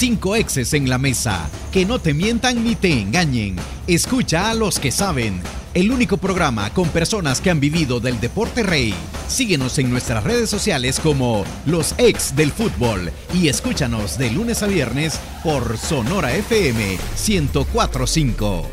Cinco exes en la mesa. Que no te mientan ni te engañen. Escucha a los que saben. El único programa con personas que han vivido del deporte rey. Síguenos en nuestras redes sociales como Los Ex del Fútbol y escúchanos de lunes a viernes por Sonora FM 1045.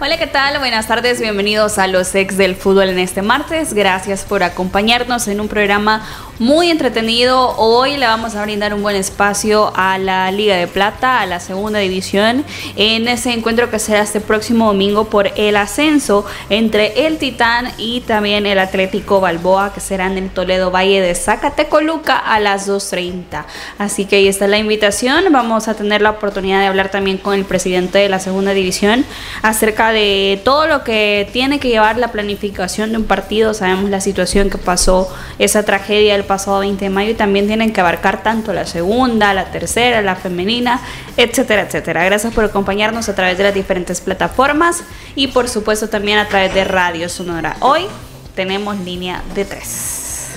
Hola, ¿qué tal? Buenas tardes, bienvenidos a los ex del fútbol en este martes. Gracias por acompañarnos en un programa muy entretenido. Hoy le vamos a brindar un buen espacio a la Liga de Plata, a la segunda división, en ese encuentro que será este próximo domingo por el ascenso entre el Titán y también el Atlético Balboa, que será en el Toledo Valle de Zacatecoluca a las 2.30. Así que ahí está la invitación. Vamos a tener la oportunidad de hablar también con el presidente de la segunda división acerca de todo lo que tiene que llevar la planificación de un partido. Sabemos la situación que pasó, esa tragedia pasado 20 de mayo y también tienen que abarcar tanto la segunda, la tercera, la femenina, etcétera, etcétera. Gracias por acompañarnos a través de las diferentes plataformas y por supuesto también a través de Radio Sonora. Hoy tenemos línea de tres.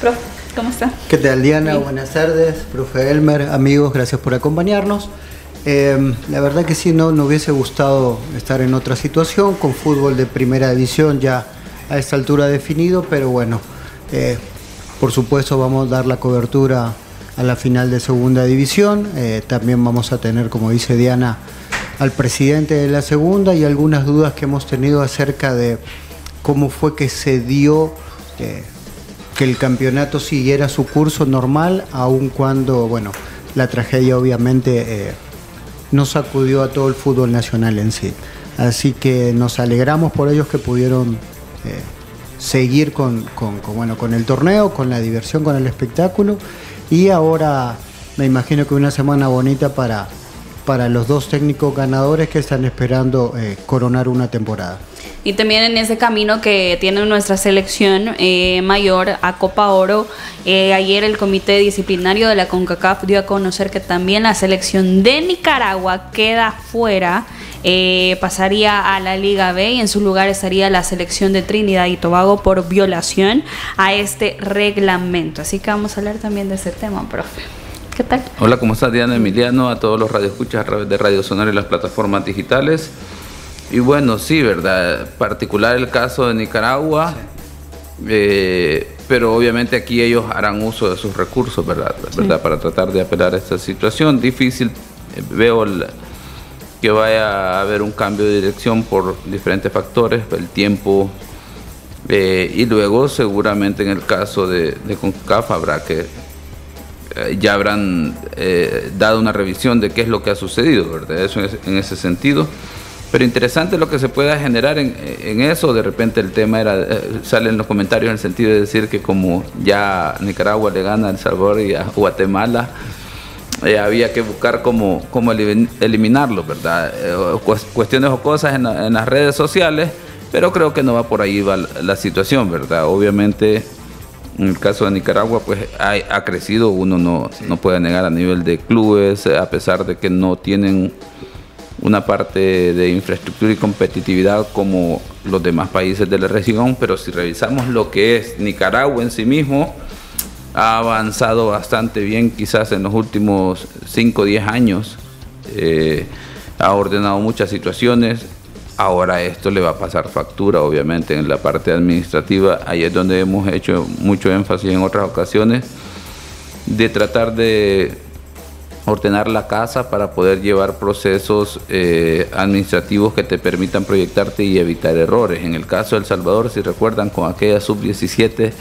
Profe, ¿cómo está? ¿Qué tal Diana? Buenas tardes, profe Elmer, amigos, gracias por acompañarnos. Eh, la verdad que sí, no, no hubiese gustado estar en otra situación, con fútbol de primera división ya a esta altura definido, pero bueno, eh, por supuesto vamos a dar la cobertura a la final de segunda división. Eh, también vamos a tener, como dice Diana, al presidente de la segunda y algunas dudas que hemos tenido acerca de cómo fue que se dio eh, que el campeonato siguiera su curso normal, aun cuando, bueno, la tragedia obviamente eh, no sacudió a todo el fútbol nacional en sí. Así que nos alegramos por ellos que pudieron seguir con, bueno, con el torneo, con la diversión, con el espectáculo. Y ahora me imagino que una semana bonita para, para los dos técnicos ganadores que están esperando eh, coronar una temporada. Y también en ese camino que tiene nuestra selección eh, mayor a Copa Oro, eh, ayer el comité disciplinario de la CONCACAF dio a conocer que también la selección de Nicaragua queda fuera eh, pasaría a la Liga B y en su lugar estaría la selección de Trinidad y Tobago por violación a este reglamento. Así que vamos a hablar también de ese tema, profe. ¿Qué tal? Hola, ¿cómo estás Diana Emiliano? A todos los radioescuchas a través de Radio Sonar y las plataformas digitales. Y bueno, sí, ¿verdad? Particular el caso de Nicaragua, eh, pero obviamente aquí ellos harán uso de sus recursos, ¿verdad? ¿verdad? Para tratar de apelar a esta situación. Difícil, eh, veo el que vaya a haber un cambio de dirección por diferentes factores, el tiempo, eh, y luego seguramente en el caso de, de CONCAF habrá que, ya habrán eh, dado una revisión de qué es lo que ha sucedido, ¿verdad? Eso en ese, sentido. Pero interesante lo que se pueda generar en, eso. De repente el tema era, sale en los comentarios en el sentido de decir que como ya Nicaragua le gana a El Salvador y a Guatemala, eh, había que buscar cómo, cómo eliminarlo, ¿verdad? Eh, cuestiones o cosas en, las redes sociales, pero creo que no va por ahí va la, situación, ¿verdad? Obviamente, en el caso de Nicaragua, pues ha, crecido, uno no, no puede negar a nivel de clubes, a pesar de que no tienen una parte de infraestructura y competitividad como los demás países de la región, pero si revisamos lo que es Nicaragua en sí mismo, ha avanzado bastante bien quizás en los últimos 5 o 10 años. Eh, ha ordenado muchas situaciones. Ahora esto le va a pasar factura, obviamente, en la parte administrativa. Ahí es donde hemos hecho mucho énfasis en otras ocasiones de tratar de ordenar la casa para poder llevar procesos eh, administrativos que te permitan proyectarte y evitar errores. En el caso de El Salvador, si recuerdan, con aquella sub-17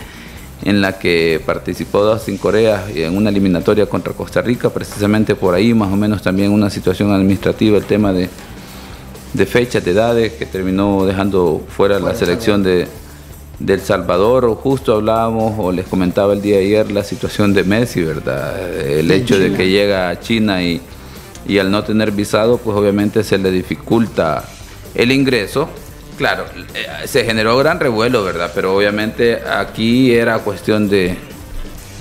en la que participó sin Corea en una eliminatoria contra Costa Rica, precisamente por ahí más o menos también una situación administrativa, el tema de, de fechas, de edades, que terminó dejando fuera la selección de, El Salvador, o justo hablábamos o les comentaba el día de ayer la situación de Messi, ¿verdad? El hecho de que llega a China y, y al no tener visado, pues obviamente se le dificulta el ingreso Claro, eh, se generó gran revuelo, ¿verdad? Pero obviamente aquí era cuestión de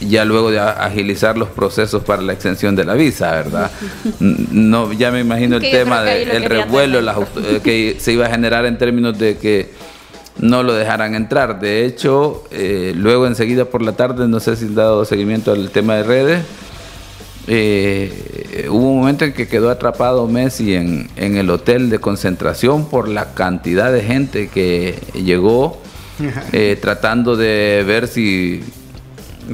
ya luego de agilizar los procesos para la extensión de la visa, ¿verdad? No, ya me imagino el tema del revuelo eh, que se iba a generar en términos de que no lo dejaran entrar. De hecho, eh, luego enseguida por la tarde, no sé si han dado seguimiento al tema de redes, eh, hubo un momento en que quedó atrapado Messi en, el hotel de concentración por la cantidad de gente que llegó eh, tratando de ver si,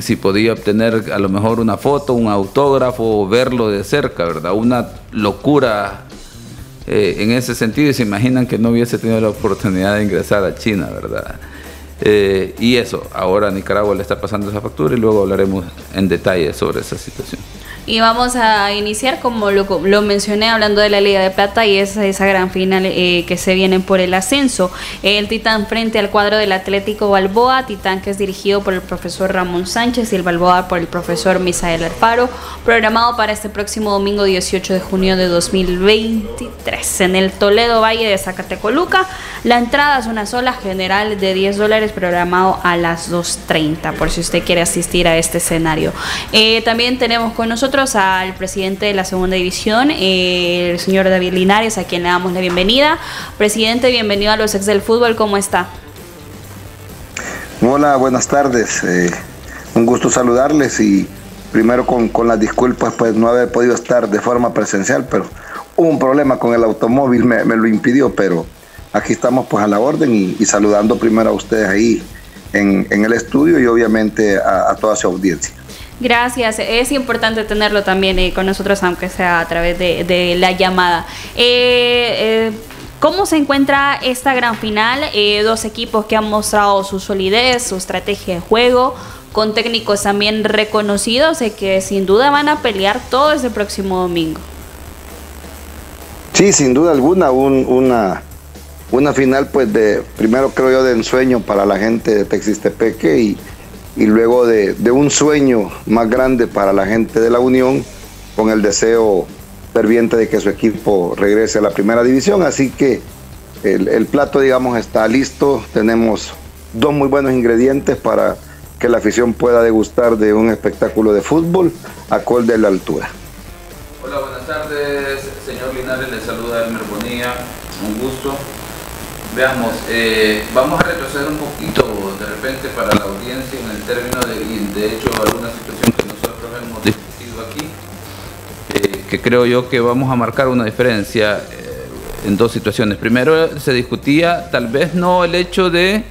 si podía obtener a lo mejor una foto, un autógrafo, verlo de cerca, ¿verdad? Una locura eh, en ese sentido y se imaginan que no hubiese tenido la oportunidad de ingresar a China, ¿verdad? y eso, ahora Nicaragua le está pasando esa factura y luego hablaremos en detalle sobre esa situación. Y vamos a iniciar, como lo, lo, mencioné, hablando de la Liga de Plata y esa, esa gran final eh, que se viene por el ascenso. El Titán frente al cuadro del Atlético Balboa, Titán que es dirigido por el profesor Ramón Sánchez y el Balboa por el profesor Misael Alfaro, programado para este próximo domingo 18 de junio de 2023 en el Toledo Valle de Zacatecoluca. La entrada es una sola general de 10 dólares, programado a las 2.30, por si usted quiere asistir a este escenario. Eh, también tenemos con nosotros al presidente de la segunda división, eh, el señor David Linares, a quien le damos la bienvenida. Presidente, bienvenido a los ex del fútbol, ¿cómo está? Hola, buenas tardes. Eh, un gusto saludarles y primero con, las disculpas, pues no haber podido estar de forma presencial, pero hubo un problema con el automóvil, me, lo impidió, pero aquí estamos pues a la orden y, saludando primero a ustedes ahí en, el estudio y obviamente a toda su audiencia. Gracias, es importante tenerlo también eh, con nosotros, aunque sea a través de, la llamada. Eh, eh, ¿Cómo se encuentra esta gran final? dos equipos que han mostrado su solidez, su estrategia de juego, con técnicos también reconocidos y que sin duda van a pelear todo ese próximo domingo. Sí, sin duda alguna, una, una final pues de, primero creo yo, de ensueño para la gente de Texistepeque y y luego de, un sueño más grande para la gente de la Unión, con el deseo ferviente de que su equipo regrese a la primera división. Así que el, plato, digamos, está listo. Tenemos dos muy buenos ingredientes para que la afición pueda degustar de un espectáculo de fútbol a col de la altura. Hola, buenas tardes, señor Linares, le saluda Elmer Bonilla, un gusto. Veamos, eh, vamos a retroceder un poquito de repente para la audiencia en el término de, de hecho alguna situación que nosotros hemos discutido aquí, eh, que creo yo que vamos a marcar una diferencia eh, en dos situaciones. Primero se discutía tal vez no el hecho de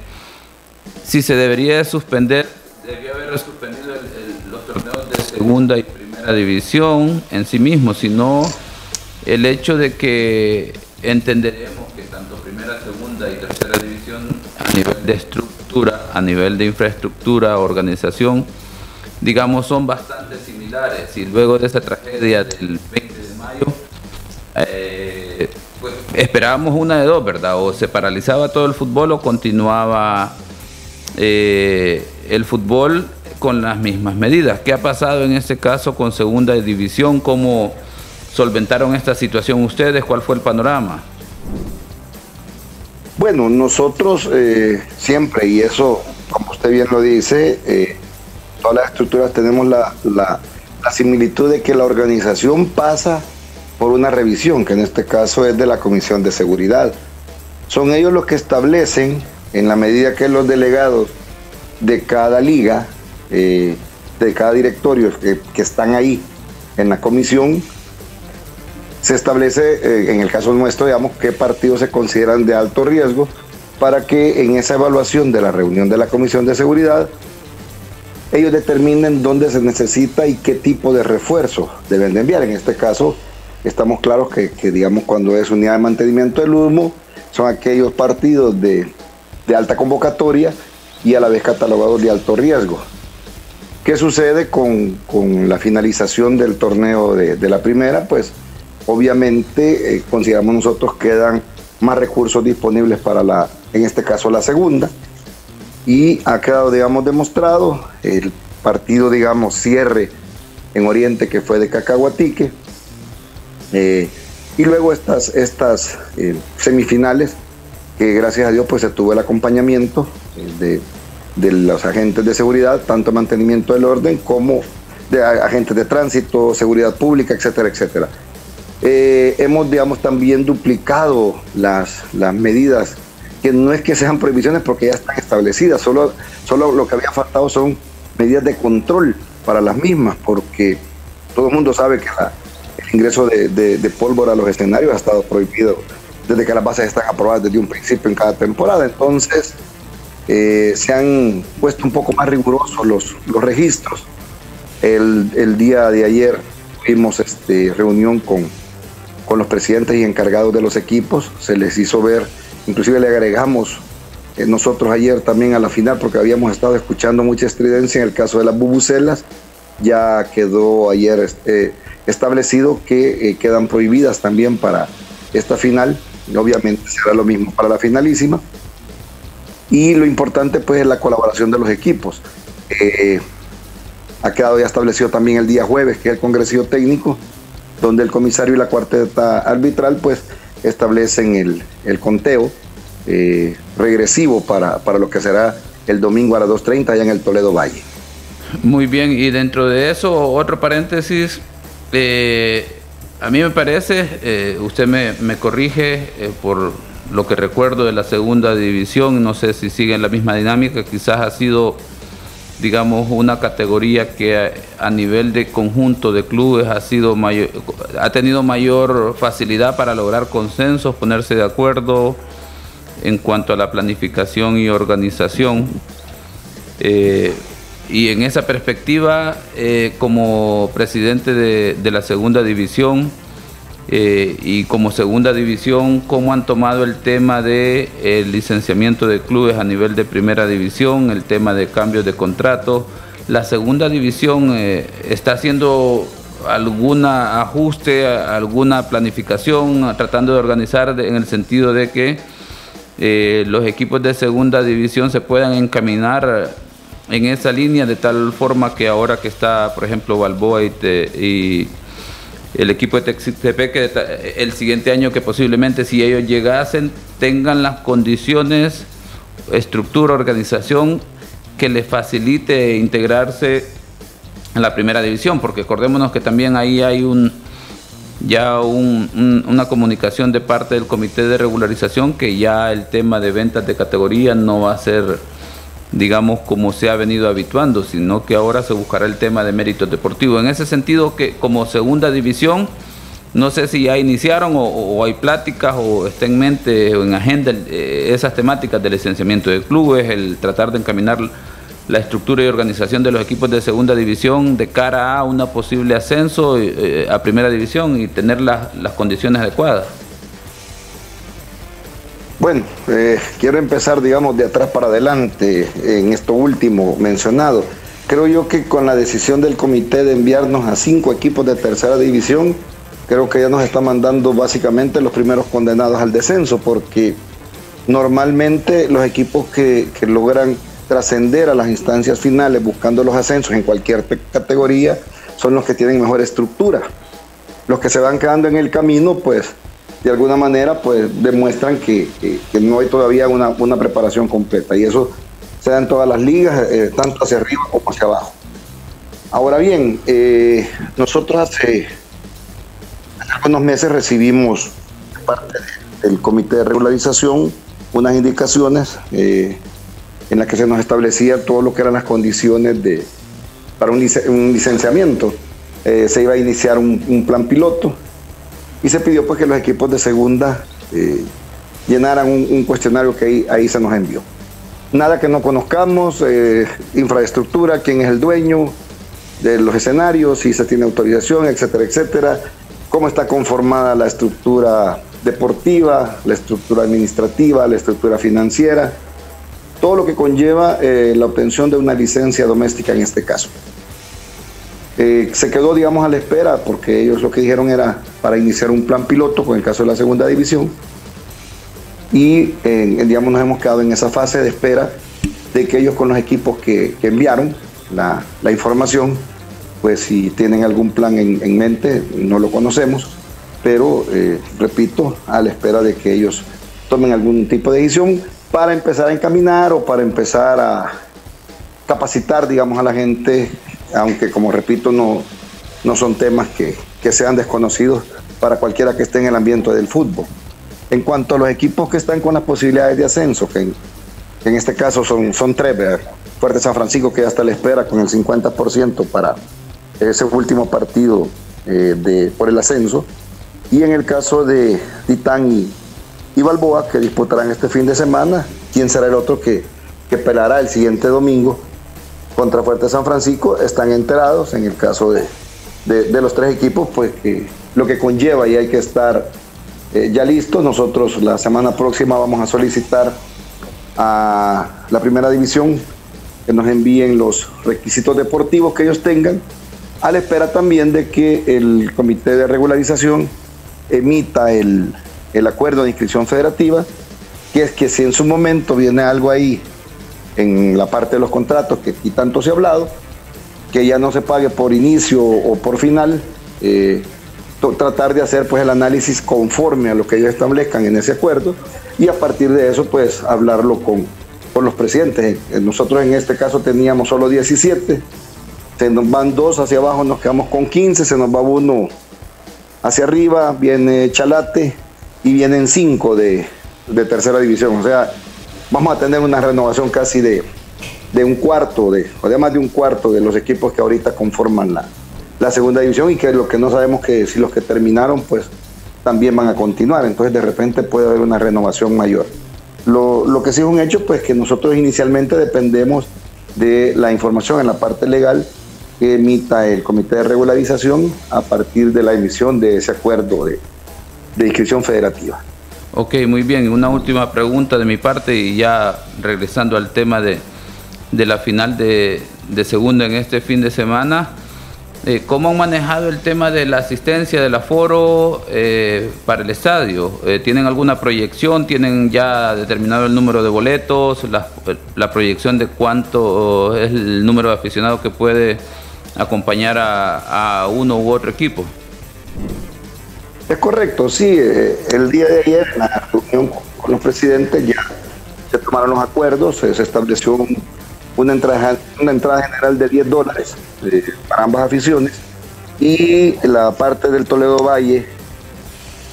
si se debería suspender, debería haber suspendido los torneos de segunda y primera división en sí mismos, sino el hecho de que entenderemos y tercera división a nivel de estructura, a nivel de infraestructura, organización, digamos, son bastante similares. Y luego de esa tragedia del 20 de mayo, eh, pues, esperábamos una de dos, ¿verdad? O se paralizaba todo el fútbol o continuaba eh, el fútbol con las mismas medidas. ¿Qué ha pasado en este caso con segunda división? ¿Cómo solventaron esta situación ustedes? ¿Cuál fue el panorama? Bueno, nosotros eh, siempre, y eso, como usted bien lo dice, eh, todas las estructuras tenemos la, la, similitud de que la organización pasa por una revisión, que en este caso es de la Comisión de Seguridad. Son ellos los que establecen, en la medida que los delegados de cada liga, eh, de cada directorio que, que están ahí en la comisión, se establece, eh, en el caso nuestro, digamos, qué partidos se consideran de alto riesgo para que en esa evaluación de la reunión de la Comisión de Seguridad ellos determinen dónde se necesita y qué tipo de refuerzo deben de enviar. En este caso, estamos claros que, digamos, cuando es unidad de mantenimiento del humo, son aquellos partidos de, alta convocatoria y a la vez catalogados de alto riesgo. ¿Qué sucede con, la finalización del torneo de, de la primera? Pues obviamente eh, consideramos nosotros que quedan más recursos disponibles para la, en este caso la segunda. Y ha quedado, digamos, demostrado el partido, digamos, cierre en Oriente que fue de Cacahuatique. Eh, y luego estas, estas eh, semifinales, que gracias a Dios pues se tuvo el acompañamiento de, de los agentes de seguridad, tanto mantenimiento del orden como de agentes de tránsito, seguridad pública, etcétera, etcétera. Eh, hemos, digamos, también duplicado las, las medidas, que no es que sean prohibiciones porque ya están establecidas, solo, solo lo que había faltado son medidas de control para las mismas, porque todo el mundo sabe que el ingreso de, pólvora a los escenarios ha estado prohibido desde que las bases están aprobadas desde un principio en cada temporada. Entonces, eh, se han puesto un poco más rigurosos los, los registros. El, día de ayer tuvimos este, reunión con, con los presidentes y encargados de los equipos, se les hizo ver, inclusive le agregamos eh, nosotros ayer también a la final, porque habíamos estado escuchando mucha estridencia en el caso de las bubucelas, ya quedó ayer este, establecido que eh, quedan prohibidas también para esta final, y obviamente será lo mismo para la finalísima. Y lo importante pues es la colaboración de los equipos. Eh, ha quedado ya establecido también el día jueves, que el Congreso Técnico, donde el comisario y la cuarteta arbitral pues establecen el, el conteo eh, regresivo para, para, lo que será el domingo a las 2.30 allá en el Toledo Valle. Muy bien, y dentro de eso, otro paréntesis, eh, a mí me parece, eh, usted me, me corrige por lo que recuerdo de la segunda división, no sé si sigue en la misma dinámica, quizás ha sido digamos, una categoría que a, nivel de conjunto de clubes ha, sido mayor, ha tenido mayor facilidad para lograr consensos, ponerse de acuerdo en cuanto a la planificación y organización. Eh, y en esa perspectiva, eh, como presidente de, la segunda división eh, y como segunda división, ¿cómo han tomado el tema del de, licenciamiento de clubes a nivel de primera división, el tema de cambios de contrato? La segunda división está haciendo algún ajuste, alguna planificación, tratando de organizar en el sentido de que eh, los equipos de segunda división se puedan encaminar en esa línea de tal forma que ahora que está, por ejemplo, Balboa y, el equipo de Texitepec, el siguiente año que posiblemente si ellos llegasen tengan las condiciones, estructura, organización que les facilite integrarse en la primera división, porque acordémonos que también ahí hay un, ya una comunicación de parte del comité de regularización que ya el tema de ventas de categoría no va a ser, digamos, como se ha venido habituando, sino que ahora se buscará el tema de méritos deportivos. En ese sentido, que como segunda división, no sé si ya iniciaron o, hay pláticas o está en mente o en agenda eh, esas temáticas de licenciamiento de clubes, el tratar de encaminar la estructura y organización de los equipos de segunda división de cara a un posible ascenso eh, a primera división y tener las condiciones adecuadas? Bueno, eh, quiero empezar, digamos, de atrás para adelante en esto último mencionado. Creo yo que con la decisión del comité de enviarnos a cinco equipos de tercera división, creo que ya nos está mandando básicamente los primeros condenados al descenso, porque normalmente los equipos que, que logran trascender a las instancias finales buscando los ascensos en cualquier categoría son los que tienen mejor estructura. Los que se van quedando en el camino, pues de alguna manera, pues demuestran que, no hay todavía una, preparación completa. Y eso se da en todas las ligas, eh, tanto hacia arriba como hacia abajo. Ahora bien, eh, nosotros hace, algunos meses recibimos de parte del Comité de Regularización unas indicaciones eh, en la que se nos establecía todo lo que eran las condiciones de, para un, licenciamiento. Se iba a iniciar un, plan piloto y se pidió pues que los equipos de segunda eh, llenaran un, cuestionario que ahí, se nos envió. Nada que no conozcamos, eh, infraestructura, quién es el dueño de los escenarios, si se tiene autorización, etcétera, etcétera, cómo está conformada la estructura deportiva, la estructura administrativa, la estructura financiera, todo lo que conlleva eh, la obtención de una licencia doméstica en este caso. Eh, se quedó, digamos, a la espera porque ellos lo que dijeron era para iniciar un plan piloto con el caso de la segunda división. Y, eh, digamos, nos hemos quedado en esa fase de espera de que ellos con los equipos que, enviaron la, información, pues si tienen algún plan en, en mente, no lo conocemos, pero repito, a la espera de que ellos tomen algún tipo de decisión para empezar a encaminar o para empezar a capacitar, digamos, a la gente, aunque como repito, no, no son temas que, sean desconocidos para cualquiera que esté en el ambiente del fútbol. En cuanto a los equipos que están con las posibilidades de ascenso, que en, este caso son, son tres, Fuerte San Francisco que ya está a la espera con el 50% para, ese último partido eh, de, por el ascenso. Y en el caso de Titán y, y, Balboa, que disputarán este fin de semana, ¿quién será el otro que, que pelará el siguiente domingo contra Fuerte San Francisco? Están enterados en el caso de, de, los tres equipos, pues que lo que conlleva y hay que estar eh, ya listos. Nosotros la semana próxima vamos a solicitar a la primera división que nos envíen los requisitos deportivos que ellos tengan, a la espera también de que el comité de regularización emita el, el acuerdo de inscripción federativa, que es que si en su momento viene algo ahí en la parte de los contratos que aquí tanto se ha hablado, que ya no se pague por inicio o por final, eh, tratar de hacer pues el análisis conforme a lo que ellos establezcan en ese acuerdo y a partir de eso pues hablarlo con, con los presidentes. Nosotros en este caso teníamos solo 17, se nos van dos hacia abajo, nos quedamos con 15, se nos va uno hacia arriba, viene Chalate y vienen cinco de, de tercera división. O sea, vamos a tener una renovación casi de, de un cuarto, de, o de más de un cuarto de los equipos que ahorita conforman la, la segunda división y que lo que no sabemos que si los que terminaron pues también van a continuar, entonces de repente puede haber una renovación mayor. Lo, lo que sí es un hecho pues que nosotros inicialmente dependemos de la información en la parte legal que emita el comité de regularización a partir de la emisión de ese acuerdo de, de inscripción federativa. Ok, muy bien. Una última pregunta de mi parte y ya regresando al tema de, de la final de, de segunda en este fin de semana. Eh, ¿Cómo han manejado el tema de la asistencia del aforo eh, para el estadio? Eh, ¿Tienen alguna proyección? ¿Tienen ya determinado el número de boletos? La, proyección de cuánto es el número de aficionados que puede acompañar a uno u otro equipo? Es correcto, sí. El día de ayer, en la reunión con los presidentes, ya se tomaron los acuerdos, se estableció un una entrada, general de 10 dólares eh, para ambas aficiones y la parte del Toledo Valle,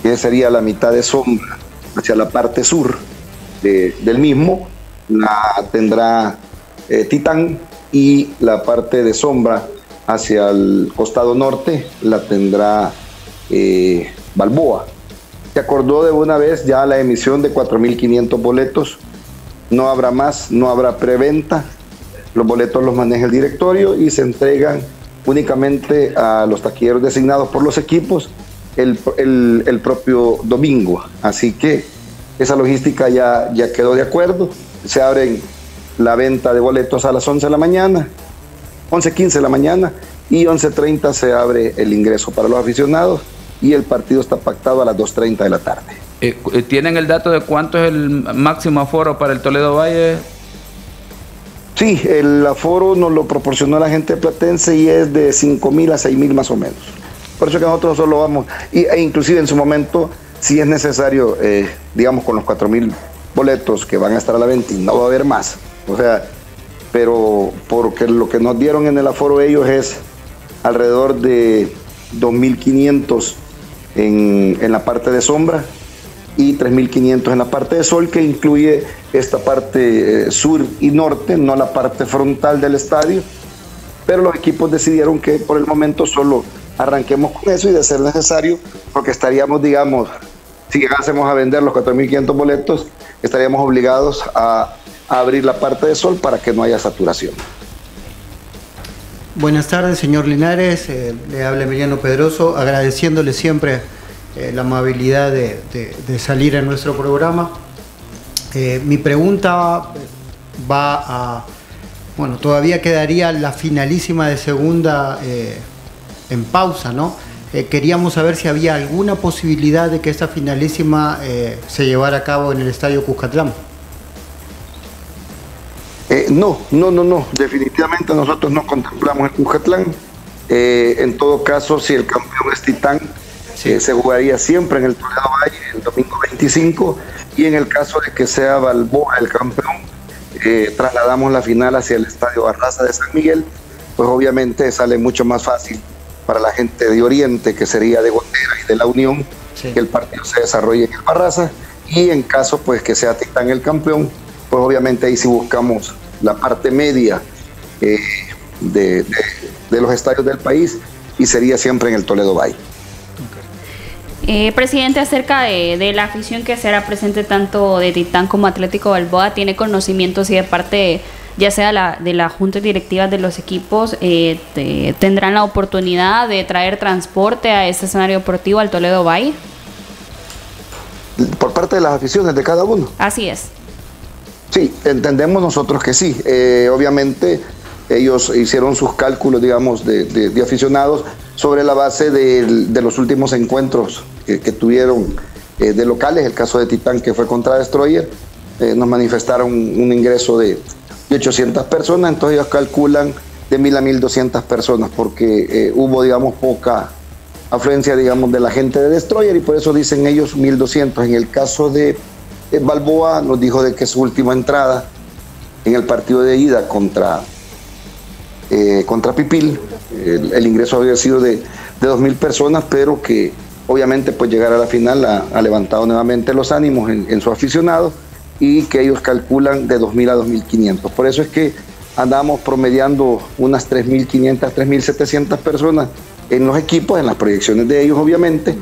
que sería la mitad de sombra hacia la parte sur del mismo, la tendrá eh, Titán y la parte de sombra hacia el costado norte la tendrá eh, Balboa. Se acordó de una vez ya la emisión de 4.500 boletos. No habrá más, no habrá preventa. Los boletos los maneja el directorio y se entregan únicamente a los taquilleros designados por los equipos el, propio domingo. Así que esa logística ya, ya quedó de acuerdo. Se abren la venta de boletos a las 11 de la mañana, 11.15 de la mañana y 11.30 se abre el ingreso para los aficionados y el partido está pactado a las 2.30 de la tarde. Eh, ¿Tienen el dato de cuánto es el máximo aforo para el Toledo Valle, Sí, el aforo nos lo proporcionó la gente platense y es de 5 mil a 6 mil más o menos. Por eso que nosotros solo vamos, y, e inclusive en su momento, si es necesario, eh, digamos, con los 4 mil boletos que van a estar a la venta y no va a haber más. O sea, pero porque lo que nos dieron en el aforo ellos es alrededor de 2.500 en, en la parte de sombra y 3.500 en la parte de sol, que incluye esta parte eh, sur y norte, no la parte frontal del estadio. Pero los equipos decidieron que por el momento solo arranquemos con eso y de ser necesario, porque estaríamos, digamos, si llegásemos a vender los 4.500 boletos, estaríamos obligados a, abrir la parte de sol para que no haya saturación. Buenas tardes, señor Linares. Eh, le habla Emiliano Pedroso, agradeciéndole siempre eh, la amabilidad de, salir en nuestro programa. Eh, mi pregunta va a, bueno, todavía quedaría la finalísima de segunda en pausa, ¿no? queríamos saber si había alguna posibilidad de que esta finalísima se llevara a cabo en el Estadio Cuscatlán. No, no, no, no. Definitivamente nosotros no contemplamos el Cuscatlán. en todo caso, si el campeón es Titán, se jugaría siempre en el Toledo Valle el domingo 25 y en el caso de que sea Balboa el campeón, eh, trasladamos la final hacia el Estadio Barraza de San Miguel, pues obviamente sale mucho más fácil para la gente de Oriente, que sería de Gotera y de la Unión, que el partido se desarrolle en el Barraza. Y en caso pues que sea Titán el campeón, pues obviamente ahí sí buscamos la parte media eh, de de los estadios del país y sería siempre en el Toledo Bay. Eh, presidente, acerca de, la afición que será presente tanto de Titán como Atlético Balboa, ¿tiene conocimientos y de parte ya sea la, de la junta directiva de los equipos, eh, tendrán la oportunidad de traer transporte a este escenario deportivo al Toledo Bay? Por parte de las aficiones de cada uno. Así es. Sí, entendemos nosotros que sí. Eh, obviamente ellos hicieron sus cálculos, digamos, de, aficionados sobre la base de, los últimos encuentros que, tuvieron eh, de locales, el caso de Titán que fue contra Destroyer, eh, nos manifestaron un ingreso de, 800 personas, entonces ellos calculan de 1000 a 1200 personas porque hubo, digamos, poca afluencia, digamos, de la gente de Destroyer y por eso dicen ellos 1200. En el caso de Balboa nos dijo de que su última entrada en el partido de ida contra eh, contra Pipil. El, ingreso había sido de, de 2.000 personas, pero que obviamente pues llegar a la final ha, levantado nuevamente los ánimos en, su aficionado y que ellos calculan de 2.000 a 2.500. Por eso es que andamos promediando unas 3.500, 3.700 personas en los equipos, en las proyecciones de ellos obviamente,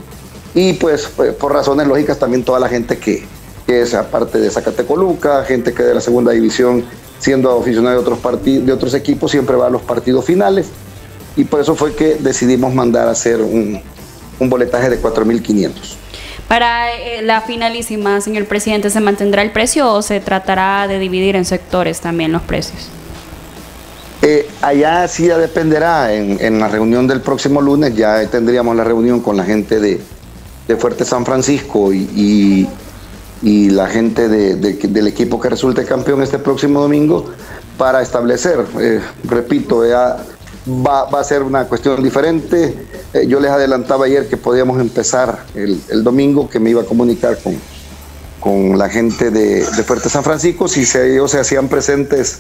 y pues, pues por razones lógicas también toda la gente que, que es aparte de Zacatecoluca, gente que de la segunda división siendo aficionado de otros, partidos, de otros equipos, siempre va a los partidos finales. Y por eso fue que decidimos mandar a hacer un, un boletaje de 4.500. Para eh, la finalísima, señor presidente, ¿se mantendrá el precio o se tratará de dividir en sectores también los precios? Eh, allá sí ya dependerá, en, la reunión del próximo lunes ya tendríamos la reunión con la gente de, de Fuerte San Francisco y, y la gente del equipo que resulte campeón este próximo domingo para establecer, eh, repito, va, a ser una cuestión diferente. Eh, yo les adelantaba ayer que podíamos empezar el, domingo, que me iba a comunicar con, con la gente de, Fuerte San Francisco, si se, ellos se hacían presentes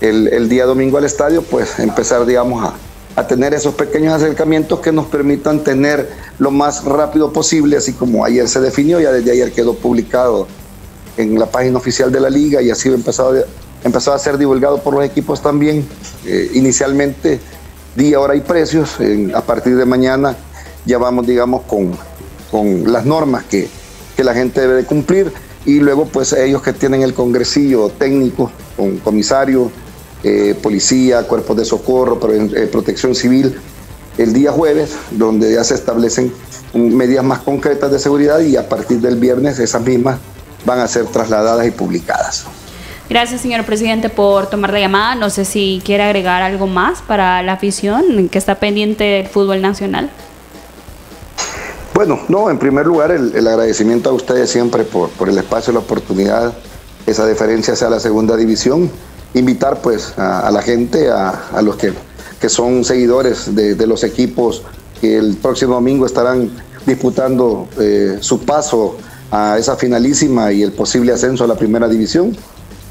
el, el día domingo al estadio, pues empezar, digamos, a, a tener esos pequeños acercamientos que nos permitan tener lo más rápido posible, así como ayer se definió, ya desde ayer quedó publicado en la página oficial de la liga y sido empezado, empezado a ser divulgado por los equipos también. Eh, inicialmente, día, hora y precios. a partir de mañana ya vamos, digamos, con, con las normas que, que la gente debe de cumplir y luego pues ellos que tienen el congresillo técnico con comisario, eh, policía, cuerpos de socorro, eh, protección civil, el día jueves, donde ya se establecen medidas más concretas de seguridad y a partir del viernes esas mismas van a ser trasladadas y publicadas. Gracias, señor presidente, por tomar la llamada. No sé si quiere agregar algo más para la afición que está pendiente del fútbol nacional. Bueno, no, en primer lugar, el, agradecimiento a ustedes siempre por, por el espacio, la oportunidad, esa deferencia hacia la segunda división invitar pues a, la gente, a, los que, que, son seguidores de, los equipos que el próximo domingo estarán disputando eh, su paso a esa finalísima y el posible ascenso a la primera división.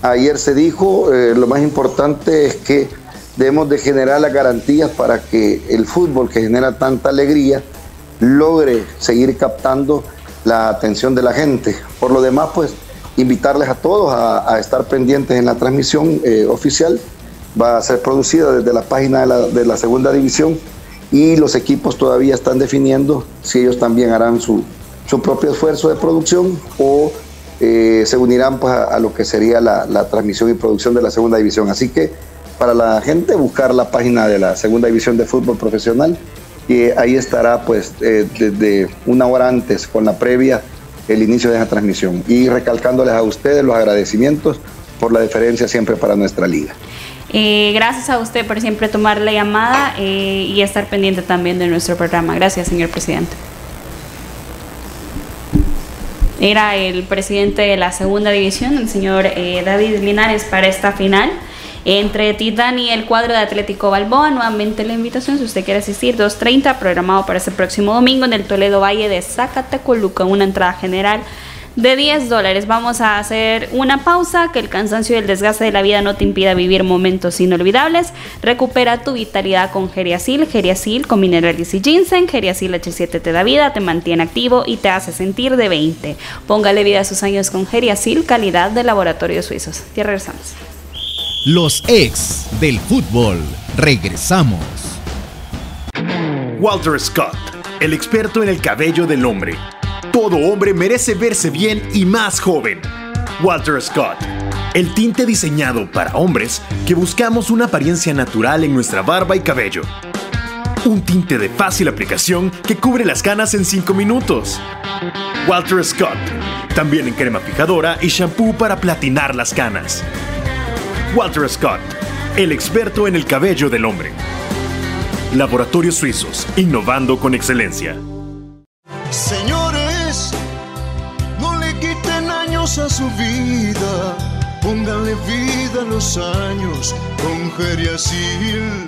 Ayer se dijo, eh, lo más importante es que debemos de generar las garantías para que el fútbol que genera tanta alegría logre seguir captando la atención de la gente. Por lo demás, pues invitarles a todos a, estar pendientes en la transmisión eh, oficial. Va a ser producida desde la página de la, segunda división y los equipos todavía están definiendo si ellos también harán su, propio esfuerzo de producción o eh, se unirán pues, a, lo que sería la, transmisión y producción de la segunda división. Así que para la gente buscar la página de la segunda división de fútbol profesional y ahí estará pues eh, desde una hora antes con la previa el inicio de esa transmisión y recalcándoles a ustedes los agradecimientos por la deferencia siempre para nuestra liga. Eh, gracias a usted por siempre tomar la llamada eh, y estar pendiente también de nuestro programa. Gracias, señor presidente. Era el presidente de la segunda división, el señor eh, David Linares, para esta final entre Titán y el cuadro de Atlético Balboa. Nuevamente la invitación, si usted quiere asistir, 2.30, programado para este próximo domingo en el Toledo Valle de Zacatecoluca, una entrada general de 10 dólares. Vamos a hacer una pausa, que el cansancio y el desgaste de la vida no te impida vivir momentos inolvidables. Recupera tu vitalidad con Geriasil, Geriasil con minerales y ginseng. Geriasil H7 te da vida, te mantiene activo y te hace sentir de 20. Póngale vida a sus años con Geriasil, calidad de laboratorios suizos. Ya regresamos. Los ex del fútbol. Regresamos. Walter Scott, el experto en el cabello del hombre. Todo hombre merece verse bien y más joven. Walter Scott, el tinte diseñado para hombres que buscamos una apariencia natural en nuestra barba y cabello. Un tinte de fácil aplicación que cubre las canas en 5 minutos. Walter Scott, también en crema fijadora y shampoo para platinar las canas. Walter Scott, el experto en el cabello del hombre. Laboratorios Suizos, innovando con excelencia. Señores, no le quiten años a su vida, pónganle vida a los años con Geriasil.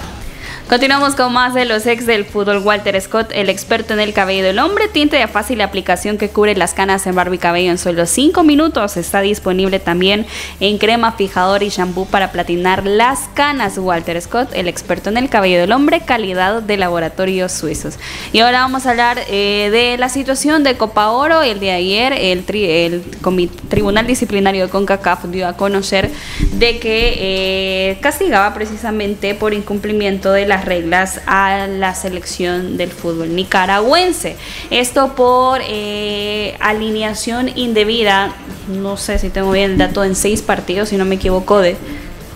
Continuamos con más de los ex del fútbol. Walter Scott, el experto en el cabello del hombre, tinte de fácil aplicación que cubre las canas en barba y cabello en solo 5 minutos. Está disponible también en crema, fijador y shampoo para platinar las canas. Walter Scott, el experto en el cabello del hombre, calidad de laboratorios suizos. Y ahora vamos a hablar eh, de la situación de Copa Oro. El de ayer, el, Tribunal Disciplinario de CONCACAF dio a conocer de que eh, castigaba precisamente por incumplimiento de las reglas a la selección del fútbol nicaragüense. Esto por eh, alineación indebida, no sé si tengo bien el dato, en seis partidos, si no me equivoco, de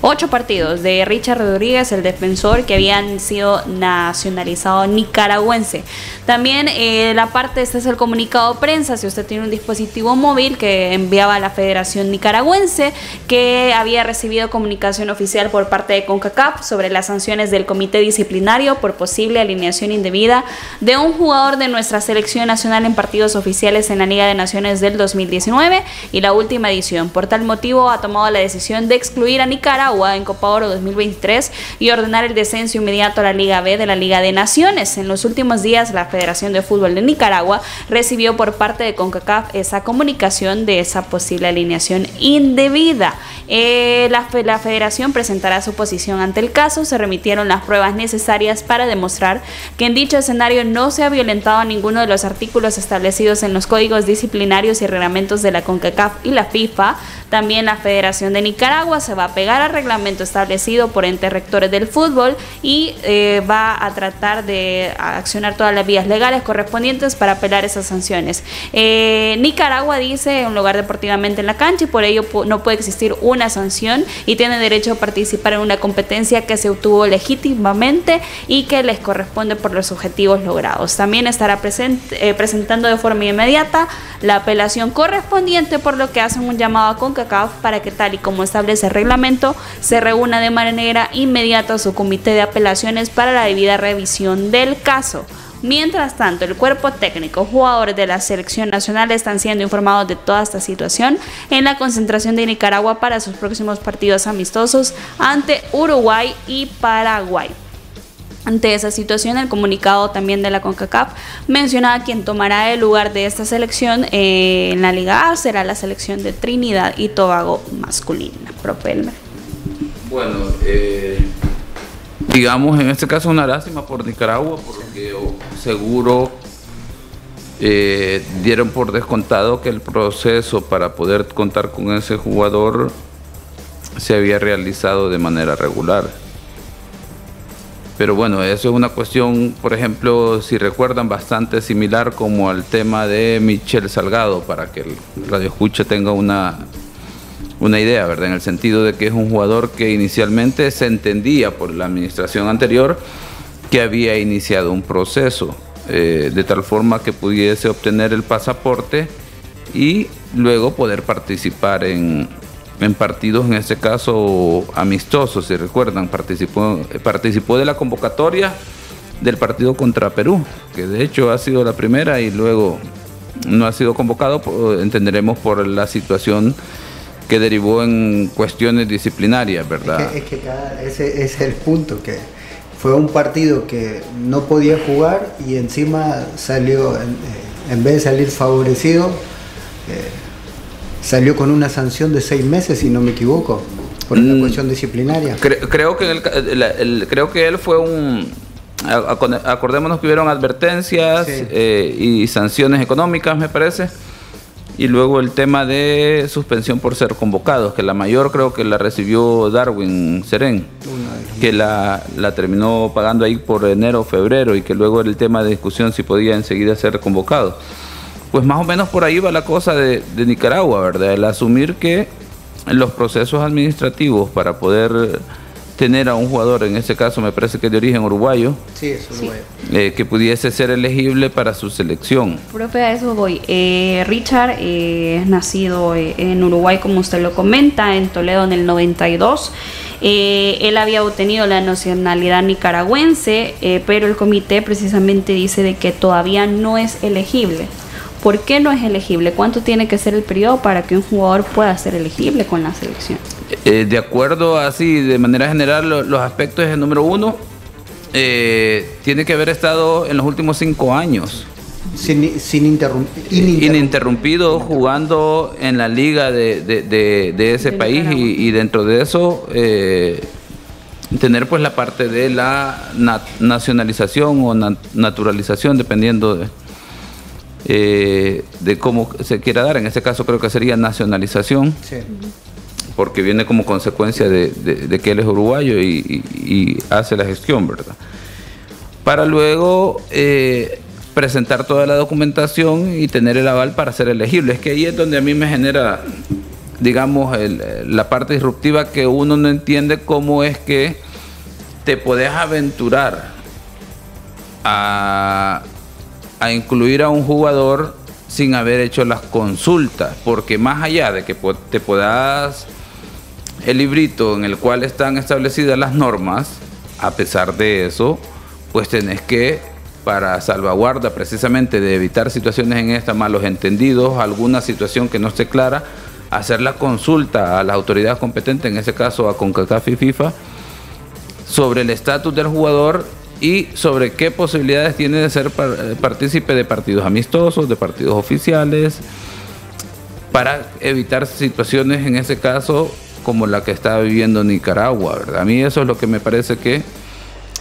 ocho partidos de Richard Rodríguez, el defensor que habían sido nacionalizado nicaragüense. También eh, la parte, este es el comunicado de prensa, si usted tiene un dispositivo móvil que enviaba a la Federación Nicaragüense, que había recibido comunicación oficial por parte de CONCACAF sobre las sanciones del Comité Disciplinario por posible alineación indebida de un jugador de nuestra selección nacional en partidos oficiales en la Liga de Naciones del 2019 y la última edición. Por tal motivo ha tomado la decisión de excluir a Nicaragua en Copa Oro 2023 y ordenar el descenso inmediato a la Liga B de la Liga de Naciones. En los últimos días, la Federación de Fútbol de Nicaragua recibió por parte de CONCACAF esa comunicación de esa posible alineación indebida. Eh, la, la Federación presentará su posición ante el caso. Se remitieron las pruebas necesarias para demostrar que en dicho escenario no se ha violentado ninguno de los artículos establecidos en los códigos disciplinarios y reglamentos de la CONCACAF y la FIFA. También la Federación de Nicaragua se va a pegar a reglamento establecido por entes rectores del fútbol y eh, va a tratar de accionar todas las vías legales correspondientes para apelar esas sanciones. Eh, Nicaragua dice un lugar deportivamente en la cancha y por ello no puede existir una sanción y tiene derecho a participar en una competencia que se obtuvo legítimamente y que les corresponde por los objetivos logrados. También estará eh, presentando de forma inmediata la apelación correspondiente por lo que hacen un llamado a CONCACAF para que tal y como establece el reglamento se reúna de manera inmediata su comité de apelaciones para la debida revisión del caso. Mientras tanto, el cuerpo técnico, jugadores de la selección nacional están siendo informados de toda esta situación en la concentración de Nicaragua para sus próximos partidos amistosos ante Uruguay y Paraguay. Ante esa situación, el comunicado también de la CONCACAF mencionaba quien tomará el lugar de esta selección eh, en la Liga A será la selección de Trinidad y Tobago masculina. Propelmer. Bueno, eh, digamos en este caso una lástima por Nicaragua, porque seguro eh, dieron por descontado que el proceso para poder contar con ese jugador se había realizado de manera regular. Pero bueno, eso es una cuestión, por ejemplo, si recuerdan, bastante similar como al tema de Michel Salgado, para que el radio escucha tenga una una idea, ¿verdad? En el sentido de que es un jugador que inicialmente se entendía por la administración anterior que había iniciado un proceso eh, de tal forma que pudiese obtener el pasaporte y luego poder participar en, partidos, en este caso amistosos, si recuerdan, participó, participó de la convocatoria del partido contra Perú, que de hecho ha sido la primera y luego no ha sido convocado, entenderemos por la situación que derivó en cuestiones disciplinarias, ¿verdad? Es que, ese, es el punto, que, fue un partido que no podía jugar y encima salió, en, eh, en vez de salir favorecido, eh, salió con una sanción de seis meses, si no me equivoco, por una Mm. cuestión disciplinaria. Cre- creo, que el el- el- creo que él fue un... Acordémonos que hubieron advertencias Sí. eh, y sanciones económicas, me parece. Y luego el tema de suspensión por ser convocados, que la mayor creo que la recibió Darwin Serén, que la, la terminó pagando ahí por enero o febrero y que luego era el tema de discusión si podía enseguida ser convocado. Pues más o menos por ahí va la cosa de, de Nicaragua, ¿verdad? El asumir que los procesos administrativos para poder tener a un jugador, en este caso me parece que de origen uruguayo, Sí, es uruguayo. eh, que pudiese ser elegible para su selección. Profe, a eso voy. Eh, Richard eh, es nacido eh, en Uruguay, como usted lo comenta, en Toledo en el 92. Eh, él había obtenido la nacionalidad nicaragüense, eh, pero el comité precisamente dice de que todavía no es elegible. ¿Por qué no es elegible? ¿Cuánto tiene que ser el periodo para que un jugador pueda ser elegible con la selección? Eh, de acuerdo así, de manera general, lo- los aspectos es número uno, eh, tiene que haber estado en los últimos cinco años Sin, sin interrum- ininterrum- ininterrumpido jugando en la liga de, de- de- de ese De país y, y dentro de eso eh, tener pues la parte de la na- nacionalización o na- naturalización dependiendo de, eh, de cómo se quiera dar. En este caso creo que sería nacionalización Sí. Porque viene como consecuencia de, que él es uruguayo y, hace la gestión, ¿verdad? Para luego eh, presentar toda la documentación y tener el aval para ser elegible. Es que ahí es donde a mí me genera, digamos, la parte disruptiva que uno no entiende cómo es que te podés aventurar a, a incluir a un jugador sin haber hecho las consultas, porque más allá de que te puedas el librito en el cual están establecidas las normas, a pesar de eso, pues tenés que, para salvaguarda precisamente de evitar situaciones en esta, malos entendidos, alguna situación que no esté clara, hacer la consulta a las autoridades competentes, en ese caso a CONCACAF y FIFA, sobre el estatus del jugador y sobre qué posibilidades tiene de ser eh, partícipe de partidos amistosos, de partidos oficiales, para evitar situaciones en ese caso como la que está viviendo Nicaragua, ¿verdad? A mí eso es lo que me parece que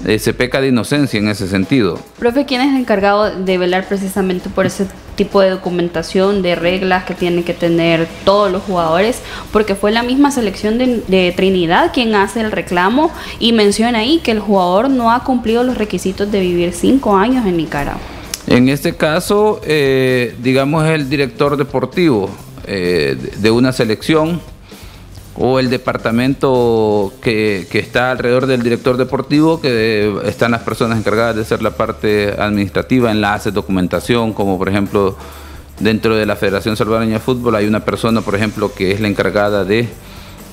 eh, se peca de inocencia en ese sentido. Profe, ¿quién es el encargado de velar precisamente por ese tipo de documentación, de reglas que tienen que tener todos los jugadores? Porque fue la misma selección de, de Trinidad quien hace el reclamo y menciona ahí que el jugador no ha cumplido los requisitos de vivir cinco años en Nicaragua. En este caso, eh, digamos, el director deportivo eh, de- de una selección o el departamento que, está alrededor del director deportivo, que están las personas encargadas de hacer la parte administrativa, enlaces, documentación, como por ejemplo dentro de la Federación Salvadoreña de Fútbol hay una persona, por ejemplo, que es la encargada de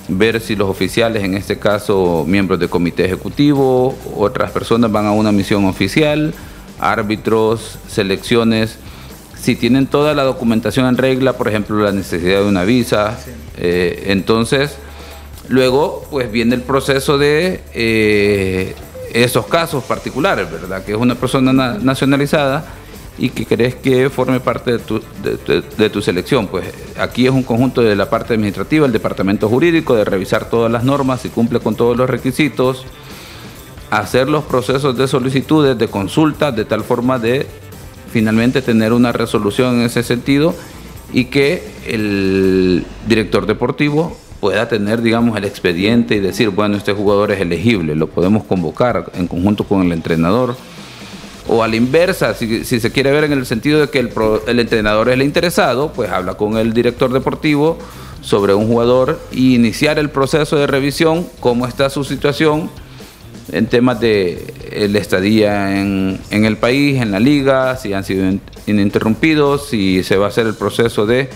ver si los oficiales, en este caso miembros del comité ejecutivo, otras personas van a una misión oficial, árbitros, selecciones, si tienen toda la documentación en regla, por ejemplo, la necesidad de una visa, eh, entonces luego pues viene el proceso de eh, esos casos particulares, ¿verdad? Que es una persona na- nacionalizada y que crees que forme parte de tu, de, de- de tu selección. Pues aquí es un conjunto de la parte administrativa, el departamento jurídico, de revisar todas las normas, si cumple con todos los requisitos, hacer los procesos de solicitudes, de consultas, de tal forma de finalmente tener una resolución en ese sentido y que el director deportivo pueda tener, digamos, el expediente y decir, bueno, este jugador es elegible, lo podemos convocar en conjunto con el entrenador. O a la inversa, si, si se quiere ver en el sentido de que el, pro- el entrenador es el interesado, pues habla con el director deportivo sobre un jugador y iniciar el proceso de revisión, cómo está su situación, en temas de el estadía en, en el país, en la liga, si han sido in- ininterrumpidos, si se va a hacer el proceso de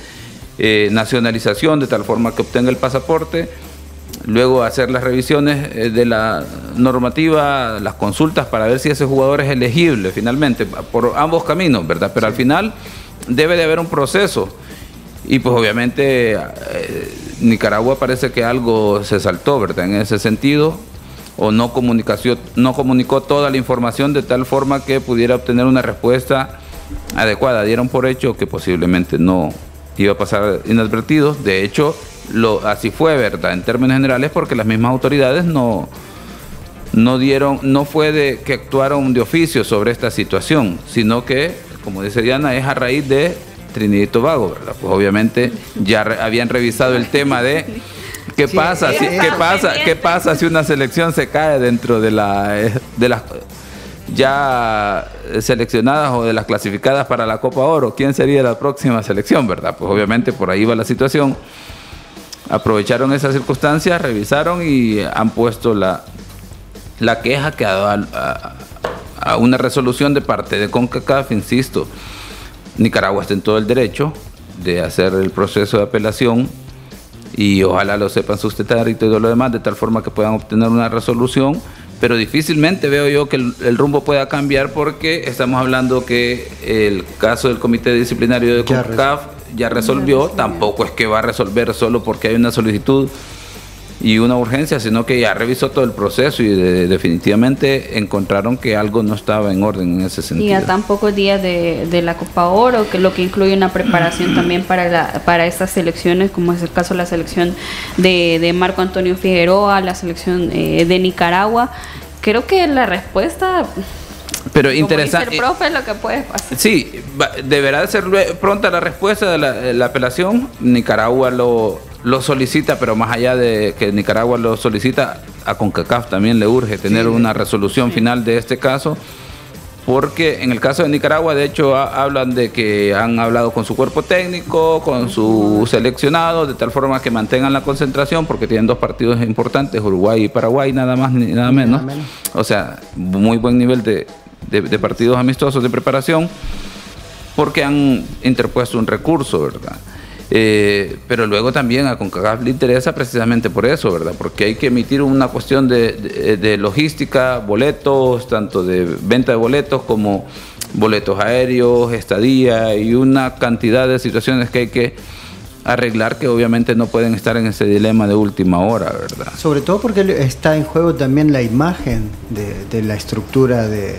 eh, nacionalización de tal forma que obtenga el pasaporte, luego hacer las revisiones eh, de la normativa, las consultas para ver si ese jugador es elegible finalmente, por ambos caminos, ¿verdad? Pero al final debe de haber un proceso. Y pues obviamente eh, Nicaragua parece que algo se saltó, ¿verdad? En ese sentido, o no, comunicación, no comunicó toda la información de tal forma que pudiera obtener una respuesta adecuada. Dieron por hecho que posiblemente no iba a pasar inadvertido. De hecho, lo, así fue, ¿verdad? En términos generales, porque las mismas autoridades no, no dieron, no fue de que actuaron de oficio sobre esta situación, sino que, como dice Diana, es a raíz de Trinidad y Tobago, ¿verdad? Pues obviamente ya habían revisado el tema de qué pasa, si, qué pasa, qué pasa si una selección se cae dentro de la de las ya seleccionadas o de las clasificadas para la Copa Oro, ¿quién sería la próxima selección, verdad? Pues obviamente por ahí va la situación. Aprovecharon esas circunstancias, revisaron y han puesto la, la queja que ha dado a, una resolución de parte de CONCACAF, insisto, Nicaragua está en todo el derecho de hacer el proceso de apelación y ojalá lo sepan sustentar y todo lo demás, de tal forma que puedan obtener una resolución. Pero difícilmente veo yo que el, rumbo pueda cambiar porque estamos hablando que el caso del comité disciplinario de CONCAF ya resolvió, tampoco es que va a resolver solo porque hay una solicitud y una urgencia, sino que ya revisó todo el proceso y definitivamente encontraron que algo no estaba en orden en ese sentido. Y a tan pocos días de, la Copa Oro, que lo que incluye una preparación también para, la, para estas selecciones, como es el caso de la selección de, Marco Antonio Figueroa, la selección eh, de Nicaragua. Creo que la respuesta pero interesante. profe, lo que puede pasar. Sí, deberá ser pronta la respuesta de la apelación. Nicaragua lo, lo solicita, pero más allá de que Nicaragua lo solicita, a CONCACAF también le urge tener una resolución final de este caso, porque en el caso de Nicaragua, de hecho, hablan de que han hablado con su cuerpo técnico, con su seleccionado, de tal forma que mantengan la concentración, porque tienen dos partidos importantes, Uruguay y Paraguay, nada más ni nada menos. O sea, muy buen nivel de, de partidos amistosos de preparación, porque han interpuesto un recurso, ¿verdad? Eh, pero luego también a CONCACAF le interesa precisamente por eso, ¿verdad? Porque hay que emitir una cuestión de, logística, boletos, tanto de venta de boletos como boletos aéreos, estadía y una cantidad de situaciones que hay que arreglar que obviamente no pueden estar en ese dilema de última hora, ¿verdad? Sobre todo porque está en juego también la imagen de, la estructura de,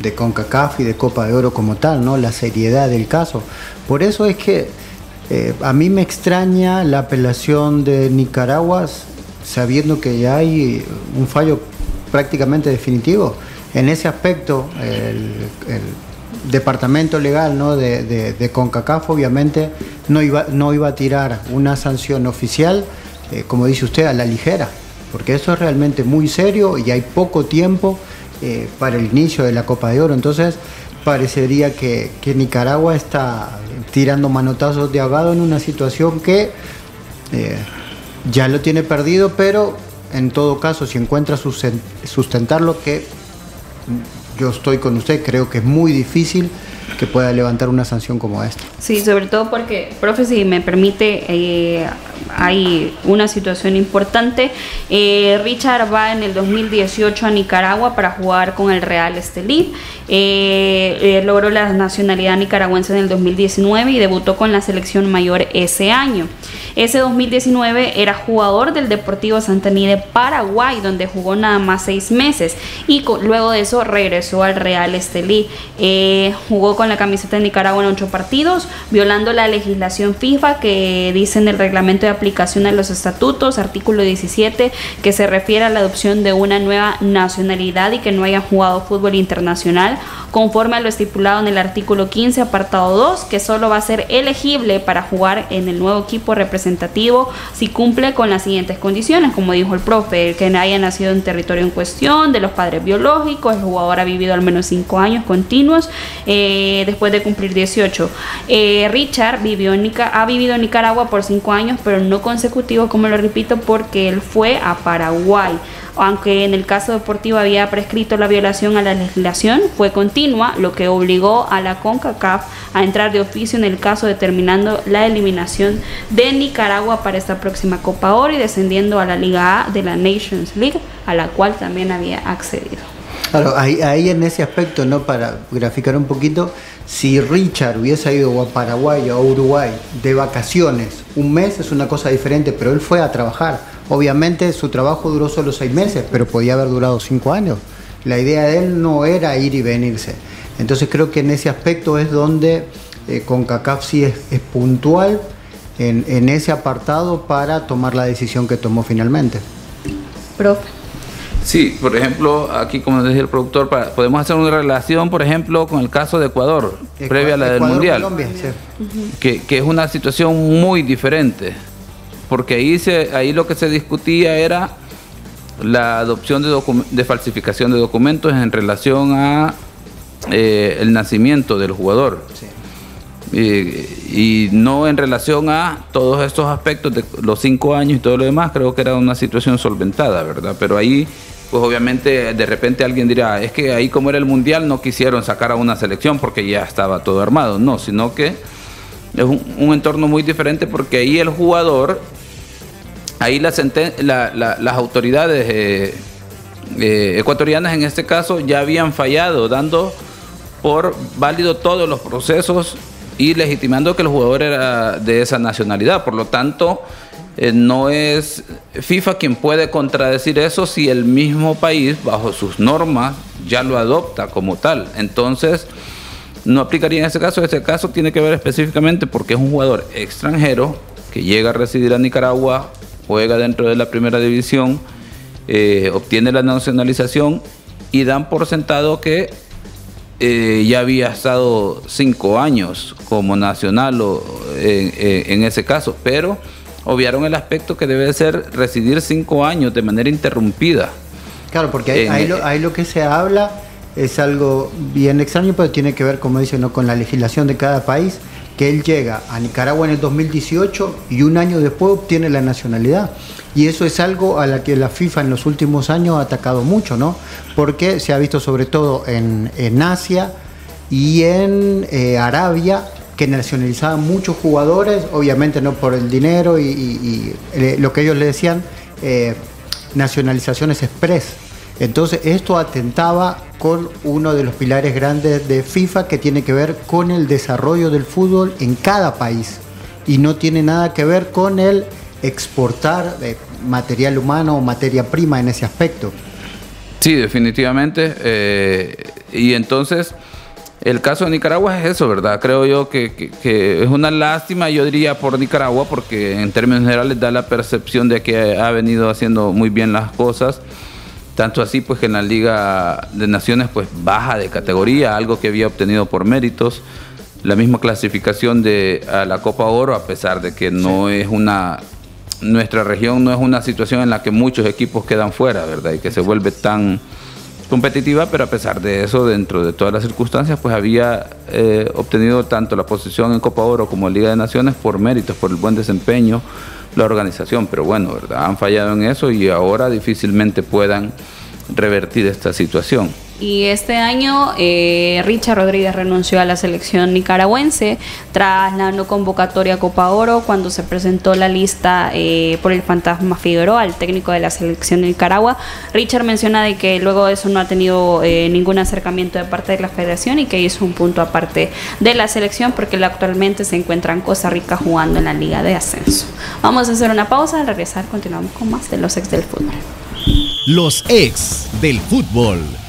de CONCACAF y de Copa de Oro como tal, ¿no? La seriedad del caso. Por eso es que eh, a mí me extraña la apelación de Nicaragua sabiendo que ya hay un fallo prácticamente definitivo. En ese aspecto, el, departamento legal ¿no? de, CONCACAF obviamente no iba, no iba a tirar una sanción oficial, eh, como dice usted, a la ligera, porque eso es realmente muy serio y hay poco tiempo eh, para el inicio de la Copa de Oro. Entonces, parecería que, Nicaragua está tirando manotazos de ahogado en una situación que eh, ya lo tiene perdido, pero en todo caso, si encuentra sustentarlo, que yo estoy con usted, creo que es muy difícil que pueda levantar una sanción como esta. Sí, sobre todo porque, profe, si me permite, eh, hay una situación importante. Eh, Richard va en el 2018 a Nicaragua para jugar con el Real Estelí. Eh, logró la nacionalidad nicaragüense en el 2019 y debutó con la selección mayor ese año. Ese 2019 era jugador del Deportivo Santaní de Paraguay, donde jugó nada más seis meses y luego de eso regresó al Real Estelí. jugó con la camiseta de Nicaragua en ocho partidos, violando la legislación FIFA que dice en el reglamento de aplicación de los estatutos, artículo 17, que se refiere a la adopción de una nueva nacionalidad y que no haya jugado fútbol internacional, conforme a lo estipulado en el artículo 15, apartado 2, que solo va a ser elegible para jugar en el nuevo equipo representativo si cumple con las siguientes condiciones, como dijo el profe, el que haya nacido en territorio en cuestión, de los padres biológicos, el jugador ha vivido al menos cinco años continuos, eh, después de cumplir 18. Eh, Richard vivió en ha vivido en Nicaragua por 5 años, pero no consecutivo, como lo repito, porque él fue a Paraguay. Aunque en el caso deportivo había prescrito la violación a la legislación, fue continua, lo que obligó a la CONCACAF a entrar de oficio en el caso determinando la eliminación de Nicaragua para esta próxima Copa Oro y descendiendo a la Liga A de la Nations League, a la cual también había accedido. Claro, ahí, en ese aspecto, ¿no? Para graficar un poquito, si Richard hubiese ido a Paraguay o a Uruguay de vacaciones, un mes es una cosa diferente, pero él fue a trabajar. Obviamente su trabajo duró solo seis meses, pero podía haber durado cinco años. La idea de él no era ir y venirse. Entonces creo que en ese aspecto es donde eh, CONCACAF sí es, puntual en, en, ese apartado para tomar la decisión que tomó finalmente. Profe. Sí, por ejemplo, aquí como decía el productor, podemos hacer una relación, por ejemplo, con el caso de Ecuador, previa a la del Mundial, que, que, es una situación muy diferente, porque ahí, se, ahí lo que se discutía era la adopción de, de falsificación de documentos en relación a eh, el nacimiento del jugador. Y, no en relación a todos estos aspectos de los cinco años y todo lo demás, creo que era una situación solventada, ¿verdad? Pero ahí, pues obviamente de repente alguien dirá, es que ahí como era el mundial no quisieron sacar a una selección porque ya estaba todo armado, no, sino que es un, entorno muy diferente porque ahí el jugador, ahí las autoridades eh, eh, ecuatorianas en este caso ya habían fallado dando por válido todos los procesos y legitimando que el jugador era de esa nacionalidad. Por lo tanto, eh, no es FIFA quien puede contradecir eso si el mismo país, bajo sus normas, ya lo adopta como tal. Entonces, no aplicaría en ese caso. Este caso tiene que ver específicamente porque es un jugador extranjero que llega a residir a Nicaragua, juega dentro de la primera división, eh, obtiene la nacionalización y dan por sentado que eh, ya había estado cinco años como nacional o, en, ese caso, pero obviaron el aspecto que debe ser residir cinco años de manera interrumpida. Claro, porque ahí, lo, que se habla es algo bien extraño, pero tiene que ver, como dicen, ¿no? con la legislación de cada país, que él llega a Nicaragua en el 2018 y un año después obtiene la nacionalidad. Y eso es algo a la que la FIFA en los últimos años ha atacado mucho, ¿no? Porque se ha visto sobre todo en, Asia y en eh, Arabia que nacionalizaban muchos jugadores, obviamente no por el dinero y, eh, lo que ellos le decían, eh, nacionalizaciones express. Entonces esto atentaba con uno de los pilares grandes de FIFA que tiene que ver con el desarrollo del fútbol en cada país y no tiene nada que ver con el exportar material humano o materia prima en ese aspecto. Sí, definitivamente. Eh, y entonces, el caso de Nicaragua es eso, ¿verdad? Creo yo que, es una lástima, yo diría, por Nicaragua, porque en términos generales da la percepción de que ha venido haciendo muy bien las cosas. Tanto así, pues que en la Liga de Naciones, pues baja de categoría, algo que había obtenido por méritos la misma clasificación de a la Copa Oro, a pesar de que no es una nuestra región no es una situación en la que muchos equipos quedan fuera, ¿verdad? Y que se vuelve tan competitiva, pero a pesar de eso, dentro de todas las circunstancias, pues había eh, obtenido tanto la posición en Copa Oro como en Liga de Naciones por méritos, por el buen desempeño, la organización, pero bueno, ¿verdad? Han fallado en eso y ahora difícilmente puedan revertir esta situación. Y este año eh, Richard Rodríguez renunció a la selección nicaragüense tras la no convocatoria Copa Oro cuando se presentó la lista eh, por el fantasma Figueroa, el técnico de la selección de Nicaragua. Richard menciona de que luego de eso no ha tenido eh, ningún acercamiento de parte de la federación y que hizo un punto aparte de la selección porque actualmente se encuentra en Costa Rica jugando en la Liga de Ascenso. Vamos a hacer una pausa, al regresar continuamos con más de los ex del fútbol. Los ex del fútbol.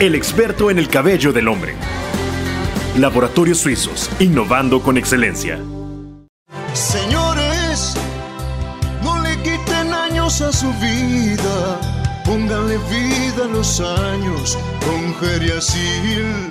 el experto en el cabello del hombre. Laboratorios Suizos, innovando con excelencia. Señores, no le quiten años a su vida, pónganle vida a los años con Geriasil.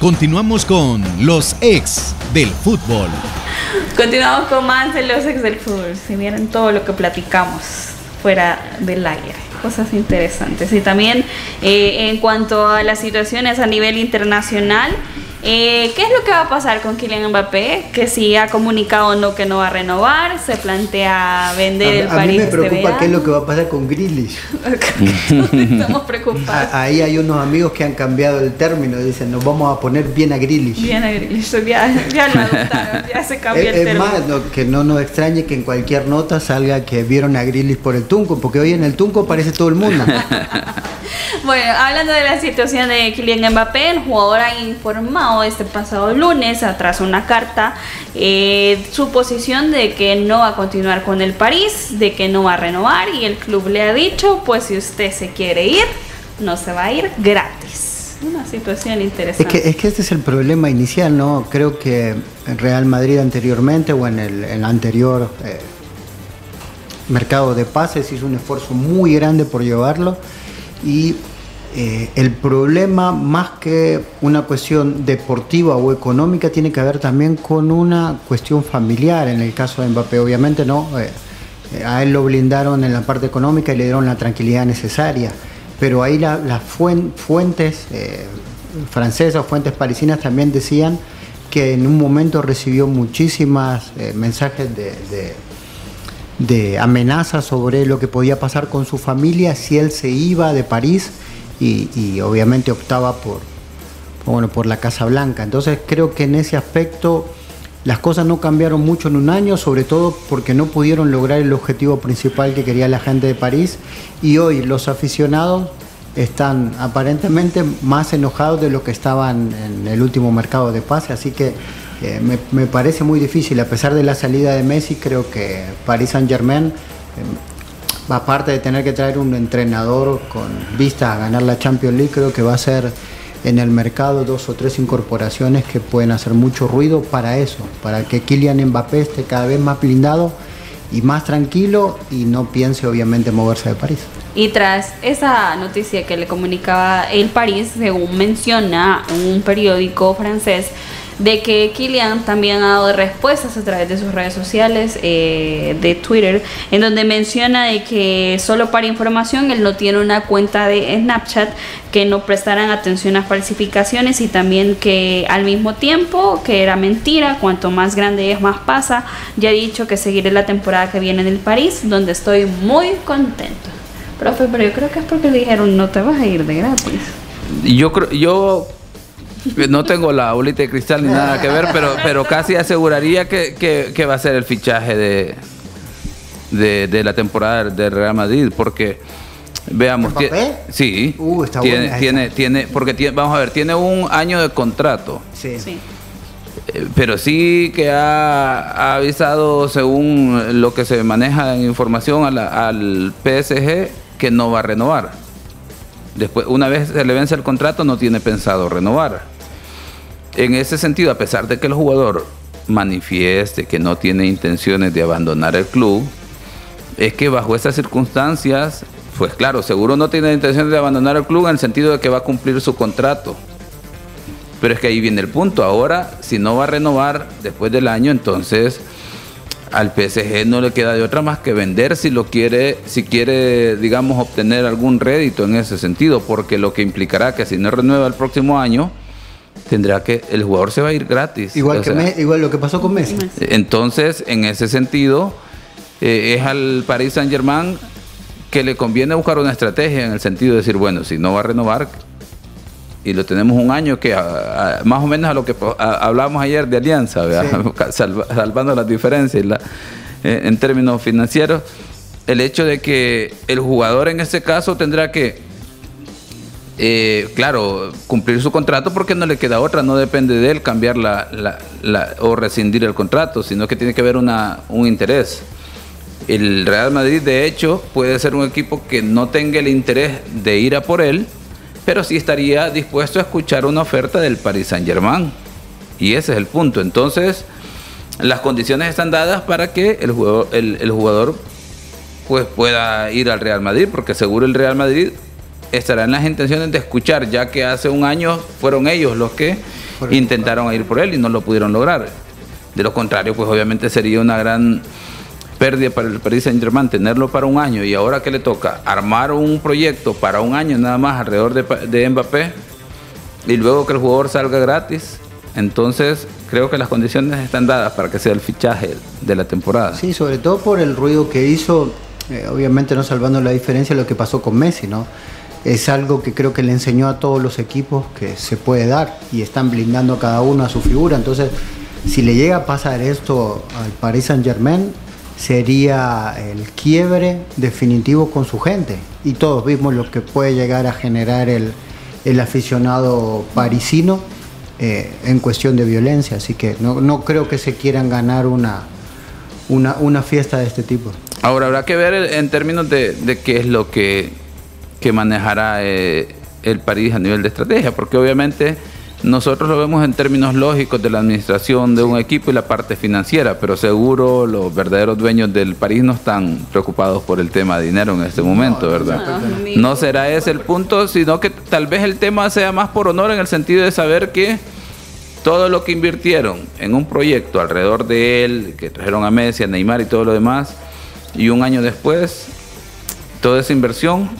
Continuamos con los ex del fútbol. Continuamos con más de los ex del fútbol. Si vieron todo lo que platicamos fuera del aire, cosas interesantes. Y también eh, en cuanto a las situaciones a nivel internacional, eh, ¿Qué es lo que va a pasar con Kylian Mbappé? Que si ha comunicado o no que no va a renovar, se plantea vender el París. A mí me este preocupa qué es lo que va a pasar con Grealish. Estamos preocupados. Ahí hay unos amigos que han cambiado el término, dicen nos vamos a poner bien a Grealish. Bien a Grealish, ya, lo adoptaron, ya se cambió el término. Es más, que no nos extrañe que en cualquier nota salga que vieron a Grealish por el Tunco, porque hoy en el Tunco aparece todo el mundo. bueno, hablando de la situación de Kylian Mbappé, el jugador ha informado este pasado lunes, tras una carta, eh, su posición de que no va a continuar con el París, de que no va a renovar y el club le ha dicho, pues si usted se quiere ir, no se va a ir gratis. Una situación interesante. Es que, es que este es el problema inicial, ¿no? Creo que en Real Madrid anteriormente o en el, anterior eh, mercado de pases hizo un esfuerzo muy grande por llevarlo y eh, el problema, más que una cuestión deportiva o económica, tiene que ver también con una cuestión familiar. En el caso de Mbappé, obviamente, no. Eh, eh, a él lo blindaron en la parte económica y le dieron la tranquilidad necesaria. Pero ahí las fuentes francesas, fuentes parisinas también decían que en un momento recibió muchísimas mensajes de amenazas sobre lo que podía pasar con su familia si él se iba de París y, obviamente optaba por, bueno, por la Casa Blanca. Entonces creo que en ese aspecto las cosas no cambiaron mucho en un año, sobre todo porque no pudieron lograr el objetivo principal que quería la gente de París y hoy los aficionados están aparentemente más enojados de lo que estaban en el último mercado de pase, así que eh, me, parece muy difícil, a pesar de la salida de Messi, creo que Paris Saint Germain eh, aparte de tener que traer un entrenador con vista a ganar la Champions League, creo que va a ser en el mercado dos o tres incorporaciones que pueden hacer mucho ruido para eso, para que Kylian Mbappé esté cada vez más blindado y más tranquilo y no piense obviamente moverse de París. Y tras esa noticia que le comunicaba el París, según menciona un periódico francés, de que Kylian también ha dado respuestas a través de sus redes sociales, eh, de Twitter, en donde menciona de que solo para información él no tiene una cuenta de Snapchat, que no prestarán atención a falsificaciones y también que al mismo tiempo que era mentira, cuanto más grande es más pasa, ya he dicho que seguiré la temporada que viene en el París, donde estoy muy contento. Profe, pero yo creo que es porque le dijeron no te vas a ir de gratis. Yo creo, yo no tengo la bolita de cristal ni nada que ver, pero, pero casi aseguraría que, va a ser el fichaje de, de, la temporada de Real Madrid, porque veamos, sí, uh, tiene, tiene, tiene, porque vamos a ver, tiene un año de contrato. Sí. Eh, pero sí que ha, avisado, según lo que se maneja en información, al PSG que no va a renovar. Después, una vez se le vence el contrato, no tiene pensado renovar. En ese sentido, a pesar de que el jugador manifieste que no tiene intenciones de abandonar el club, es que bajo esas circunstancias, pues claro, seguro no tiene intenciones de abandonar el club en el sentido de que va a cumplir su contrato. Pero es que ahí viene el punto. Ahora, si no va a renovar después del año, entonces al PSG no le queda de otra más que vender si lo quiere, si quiere, digamos, obtener algún rédito en ese sentido, porque lo que implicará que si no renueva el próximo año, tendrá que el jugador se va a ir gratis. Igual, que igual lo que pasó con Messi. Entonces, en ese sentido, eh, es al Paris Saint Germain que le conviene buscar una estrategia en el sentido de decir, bueno, si no va a renovar, y lo tenemos un año que más o menos a lo que hablábamos ayer de alianza, salvando las diferencias eh, en términos financieros, el hecho de que el jugador en este caso tendrá que eh, claro, cumplir su contrato porque no le queda otra, no depende de él cambiar la, o rescindir el contrato, sino que tiene que haber una, un interés. El Real Madrid, de hecho, puede ser un equipo que no tenga el interés de ir a por él, pero sí estaría dispuesto a escuchar una oferta del Paris Saint Germain. Y ese es el punto. Entonces, las condiciones están dadas para que el jugador, el jugador pues, pueda ir al Real Madrid, porque seguro el Real Madrid estará en las intenciones de escuchar, ya que hace un año fueron ellos los que intentaron ir por él y no lo pudieron lograr. De lo contrario, pues obviamente sería una gran pérdida para el Paris Saint Germain tenerlo para un año y ahora que le toca armar un proyecto para un año nada más alrededor de, de Mbappé y luego que el jugador salga gratis. Entonces creo que las condiciones están dadas para que sea el fichaje de la temporada. Sí, sobre todo por el ruido que hizo, eh, obviamente no salvando la diferencia lo que pasó con Messi, ¿no? Es algo que creo que le enseñó a todos los equipos que se puede dar y están blindando a cada uno a su figura. Entonces, si le llega a pasar esto al Paris Saint Germain, sería el quiebre definitivo con su gente. Y todos vimos lo que puede llegar a generar el, aficionado parisino eh, en cuestión de violencia. Así que no, creo que se quieran ganar una, una, fiesta de este tipo. Ahora habrá que ver en términos de, de qué es lo que que manejará eh, el París a nivel de estrategia, porque obviamente nosotros lo vemos en términos lógicos de la administración de un equipo y la parte financiera, pero seguro los verdaderos dueños del París no están preocupados por el tema de dinero en este momento, ¿verdad? No será ese el punto, sino que tal vez el tema sea más por honor en el sentido de saber que todo lo que invirtieron en un proyecto alrededor de él, que trajeron a Messi, a Neymar y todo lo demás, y un año después, toda esa inversión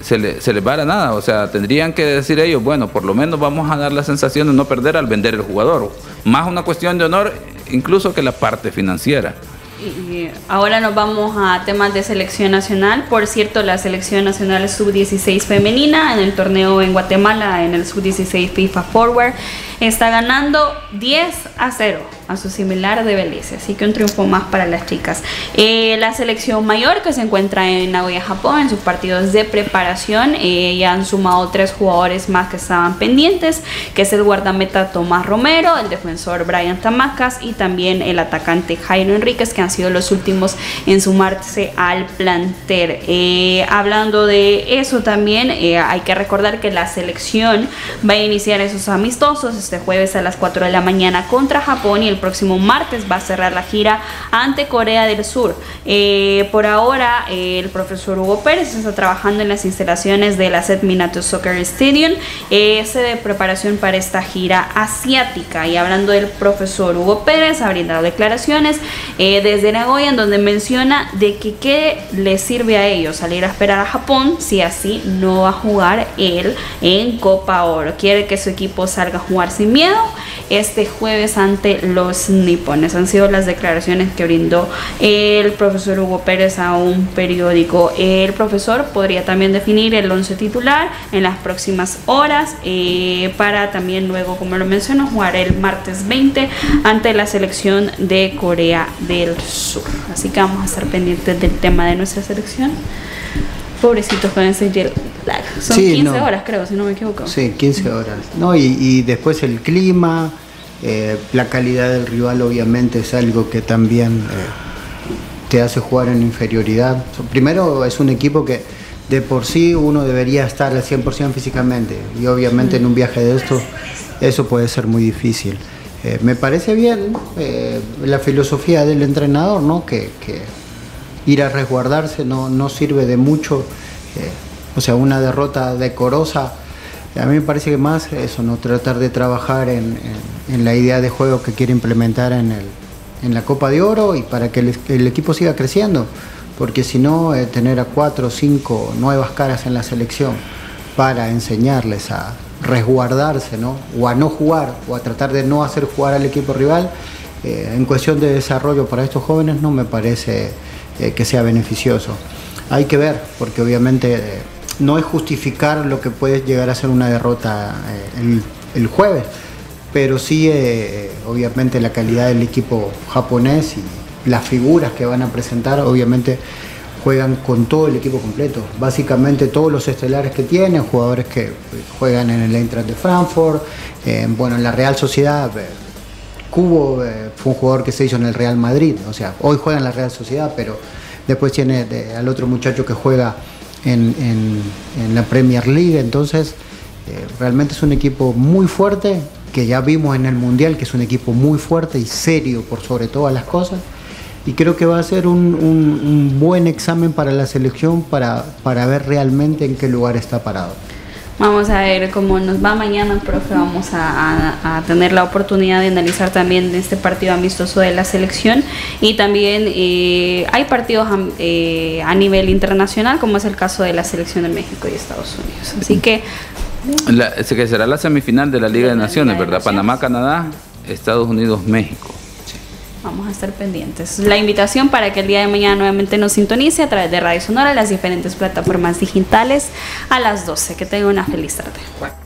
se, le, se les va a nada. O sea, tendrían que decir ellos, bueno, por lo menos vamos a dar la sensación de no perder al vender el jugador. Más una cuestión de honor incluso que la parte financiera. Y ahora nos vamos a temas de selección nacional. Por cierto, la selección nacional sub-16 femenina en el torneo en Guatemala, en el sub-16 FIFA Forward, está ganando 10 a 0 a su similar de Belice. Así que un triunfo más para las chicas. Eh, la selección mayor que se encuentra en Nagoya, Japón, en sus partidos de preparación, eh, ya han sumado tres jugadores más que estaban pendientes, que es el guardameta Tomás Romero, el defensor Brian Tamacas y también el atacante Jairo Enríquez, que han sido los últimos en sumarse al planter. Eh, hablando de eso también, hay que recordar que la selección va a iniciar esos amistosos este jueves a las 4 de la mañana contra Japón y el próximo martes va a cerrar la gira ante Corea del Sur. Eh, por ahora, eh, el profesor Hugo Pérez está trabajando en las instalaciones de la Set Minato Soccer Stadium, es de preparación para esta gira asiática. Y hablando del profesor Hugo Pérez, ha brindado declaraciones eh, desde Nagoya en donde menciona de que qué le sirve a ellos salir a esperar a Japón si así no va a jugar él en Copa Oro. Quiere que su equipo salga a jugar sin miedo este jueves ante los nipones. Han sido las declaraciones que brindó el profesor Hugo Pérez a un periódico. El profesor podría también definir el once titular en las próximas horas eh, para también luego, como lo mencionó, jugar el martes 20 ante la selección de Corea del Sur. Así que vamos a estar pendientes del tema de nuestra selección. Pobrecitos con ese jet Son 15 horas, creo, si no me equivoco. Sí, 15 horas. No, y, después el clima, eh, la calidad del rival, obviamente, es algo que también eh, te hace jugar en inferioridad. Primero, es un equipo que de por sí uno debería estar al 100% físicamente, y obviamente en un viaje de esto, eso puede ser muy difícil. Eh, me parece bien la filosofía del entrenador, ¿no? que ir a resguardarse no, no sirve de mucho. O sea, una derrota decorosa. A mí me parece que más eso, no tratar de trabajar en, la idea de juego que quiere implementar en, la Copa de Oro y para que el, equipo siga creciendo. Porque si no, eh, tener a cuatro o cinco nuevas caras en la selección para enseñarles a resguardarse, ¿no? O a no jugar, o a tratar de no hacer jugar al equipo rival, eh, en cuestión de desarrollo para estos jóvenes no me parece eh, que sea beneficioso. Hay que ver, porque obviamente no es justificar lo que puede llegar a ser una derrota eh, el, jueves, pero sí obviamente la calidad del equipo japonés y las figuras que van a presentar, obviamente juegan con todo el equipo completo. Básicamente todos los estelares que tienen, jugadores que juegan en el Eintracht de Frankfurt, eh, bueno, en la Real Sociedad. Eh, Cubo eh, fue un jugador que se hizo en el Real Madrid, o sea, hoy juega en la Real Sociedad, pero después tiene al otro muchacho que juega en, la Premier League, entonces realmente es un equipo muy fuerte, que ya vimos en el Mundial, que es un equipo muy fuerte y serio por sobre todas las cosas y creo que va a ser un, buen examen para la selección para, para ver realmente en qué lugar está parado. Vamos a ver cómo nos va mañana, profe. Vamos a, tener la oportunidad de analizar también este partido amistoso de la selección. Y también eh, hay partidos eh, a nivel internacional, como es el caso de la selección de México y Estados Unidos. Así que. La, que será la semifinal de la Liga de, Naciones, ¿verdad? Panamá, Canadá, Estados Unidos, México. Vamos a estar pendientes. La invitación para que el día de mañana nuevamente nos sintonice a través de Radio Sonora, las diferentes plataformas digitales a las 12. Que tenga una feliz tarde.